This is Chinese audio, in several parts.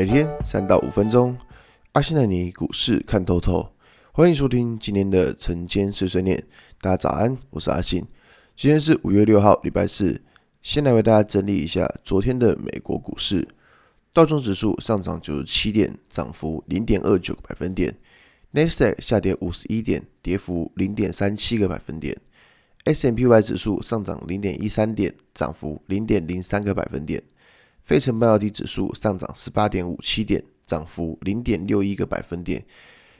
每天三到五分钟，阿信带你股市看透透。欢迎收听今天的晨间碎碎念。大家早安，我是阿信。今天是五月六号，礼拜四。先来为大家整理一下昨天的美国股市。道琼指数上涨九十七点，涨幅零点二九个百分点。纳斯达克下跌五十一点，跌幅零点三七个百分点。S M P Y 指数上涨零点一三点，涨幅零点零三个百分点。费城半导体指数上涨十八点五七点，涨幅零点六一个百分点。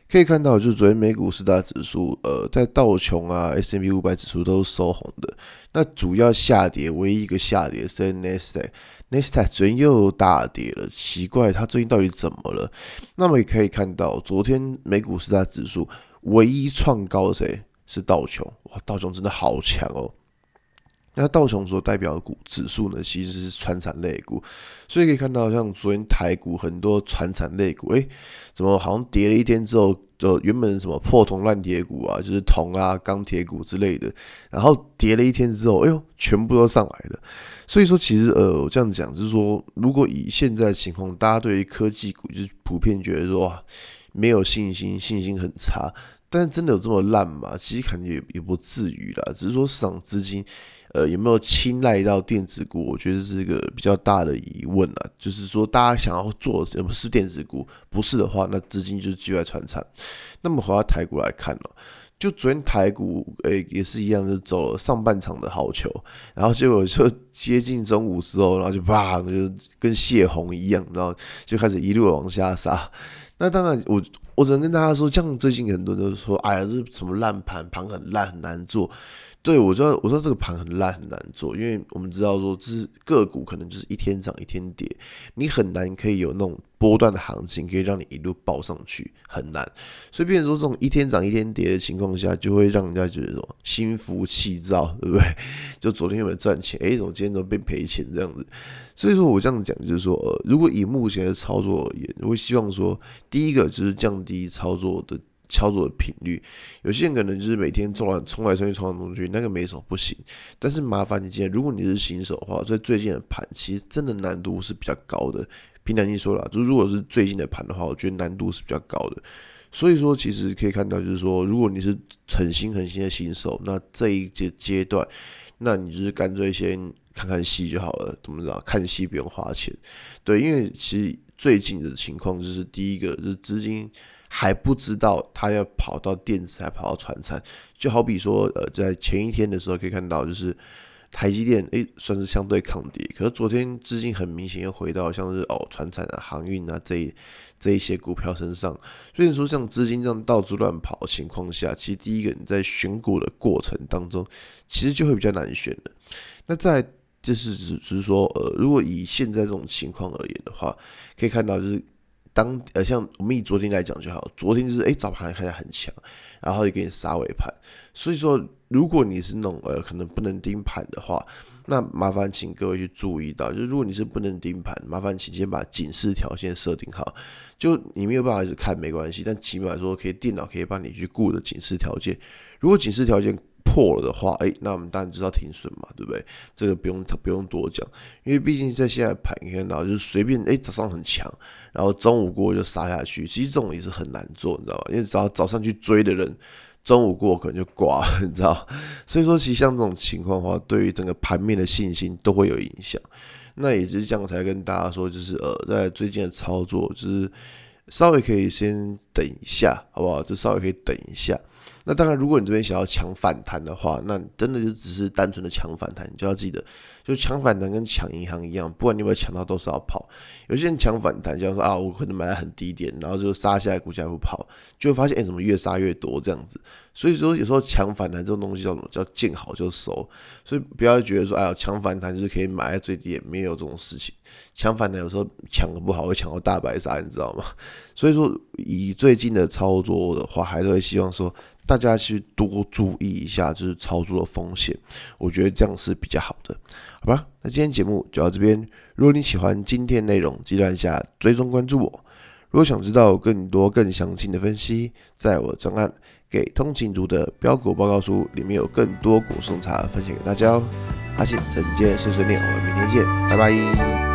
可以看到，就是昨天美股四大指数，呃，在道琼啊、S&P 500指数都是收红的。那主要下跌，唯一一个下跌是纳斯达克，纳斯达克昨天又大跌了，奇怪，它最近到底怎么了？那么也可以看到，昨天美股四大指数唯一创高的谁？是道琼，哇，道琼真的好强哦。那道琼所代表的股指数呢，其实是传产类股，所以可以看到，像昨天台股很多传产类股，诶，怎么好像跌了一天之后，就原本什么破铜烂铁股啊，就是铜啊、钢铁股之类的，然后跌了一天之后，哎呦，全部都上来了。所以说，其实呃，我这样讲就是说，如果以现在的情况，大家对于科技股就是普遍觉得说哇，没有信心，信心很差。但是真的有这么烂吗？其实感觉也也不至于啦，只是说市场资金，呃，有没有青睐到电子股？我觉得是一个比较大的疑问啊。就是说，大家想要做的不是电子股，不是的话，那资金就是聚在传产。那么回到台股来看了，就昨天台股，诶、也是一样，就走了上半场的好球，然后结果就接近中午之后，然后就啪，就跟泄洪一样，然后就开始一路往下杀。那当然，我我只能跟大家说，像最近很多人都说，哎呀，这是什么烂盘，盘很烂，很难做。对，我知道，我知道这个盘很烂很难做，因为我们知道说，这是个股可能就是一天涨一天跌，你很难可以有那种波段的行情，可以让你一路爆上去，很难。所以，变成说这种一天涨一天跌的情况下，就会让人家觉得说心浮气躁，对不对？就昨天有没有赚钱？诶，怎么今天都变赔钱这样子？所以说我这样讲就是说，呃，如果以目前的操作而言，我会希望说，第一个就是降低操作的。操作的频率，有些人可能就是每天冲来冲来冲去冲来冲去，那个没什么不行。但是麻烦你今天，如果你是新手的话，在最近的盘其实真的难度是比较高的。凭良心说了，就如果是最近的盘的话，我觉得难度是比较高的。所以说，其实可以看到，就是说，如果你是很新很新的新手，那这一阶阶段，那你就是干脆先看看戏就好了。怎么知道？看戏不用花钱。对，因为其实最近的情况就是第一个就是资金。还不知道他要跑到电子，还跑到船产，就好比说，呃，在前一天的时候可以看到，就是台积电，诶，算是相对抗跌，可是昨天资金很明显又回到像是哦，船产啊、航运啊这一这一些股票身上，所以说像资金这样到处乱跑的情况下，其实第一个你在选股的过程当中，其实就会比较难选的。那在就是只只是说，呃，如果以现在这种情况而言的话，可以看到就是。当呃，像我们以昨天来讲就好，昨天就是诶，早盘看起来很强，然后就给你杀尾盘。所以说，如果你是那种呃，可能不能盯盘的话，那麻烦请各位去注意到，就是如果你是不能盯盘，麻烦请先把警示条件设定好。就你没有办法一直看没关系，但起码说，可以电脑可以帮你去顾的警示条件。如果警示条件破了的话，诶，那我们当然知道停损嘛，对不对？这个不用不用多讲，因为毕竟在现在盘你看到就是随便诶，早上很强，然后中午过就杀下去，其实这种也是很难做，你知道吧？因为只要早上去追的人，中午过可能就挂了，你知道？所以说，其实像这种情况的话，对于整个盘面的信心都会有影响。那也是这样才跟大家说，就是呃，在最近的操作，就是稍微可以先等一下，好不好？就稍微可以等一下。那当然，如果你这边想要抢反弹的话，那真的就只是单纯的抢反弹。你就要记得，就抢反弹跟抢银行一样，不管你有没有抢到，都是要跑。有些人抢反弹，像说啊，我可能买在很低点，然后就杀下来，股价不跑，就会发现哎、怎么越杀越多这样子。所以说，有时候抢反弹这种东西叫什么？叫见好就收。所以不要觉得说，哎呀，抢反弹就是可以买在最低点，没有这种事情。抢反弹有时候抢的不好，会抢到大白鲨，你知道吗？所以说，以最近的操作的话，还是会希望说。大家去多注意一下，就是操作的风险，我觉得这样是比较好的，好吧？那今天节目就到这边。如果你喜欢今天内容，记得按下追踪关注我。如果想知道更多更详尽的分析，在我专案给通勤族的标股报告书里面有更多股种茶分享给大家哦。阿信，整件碎碎念，我们明天见，拜拜。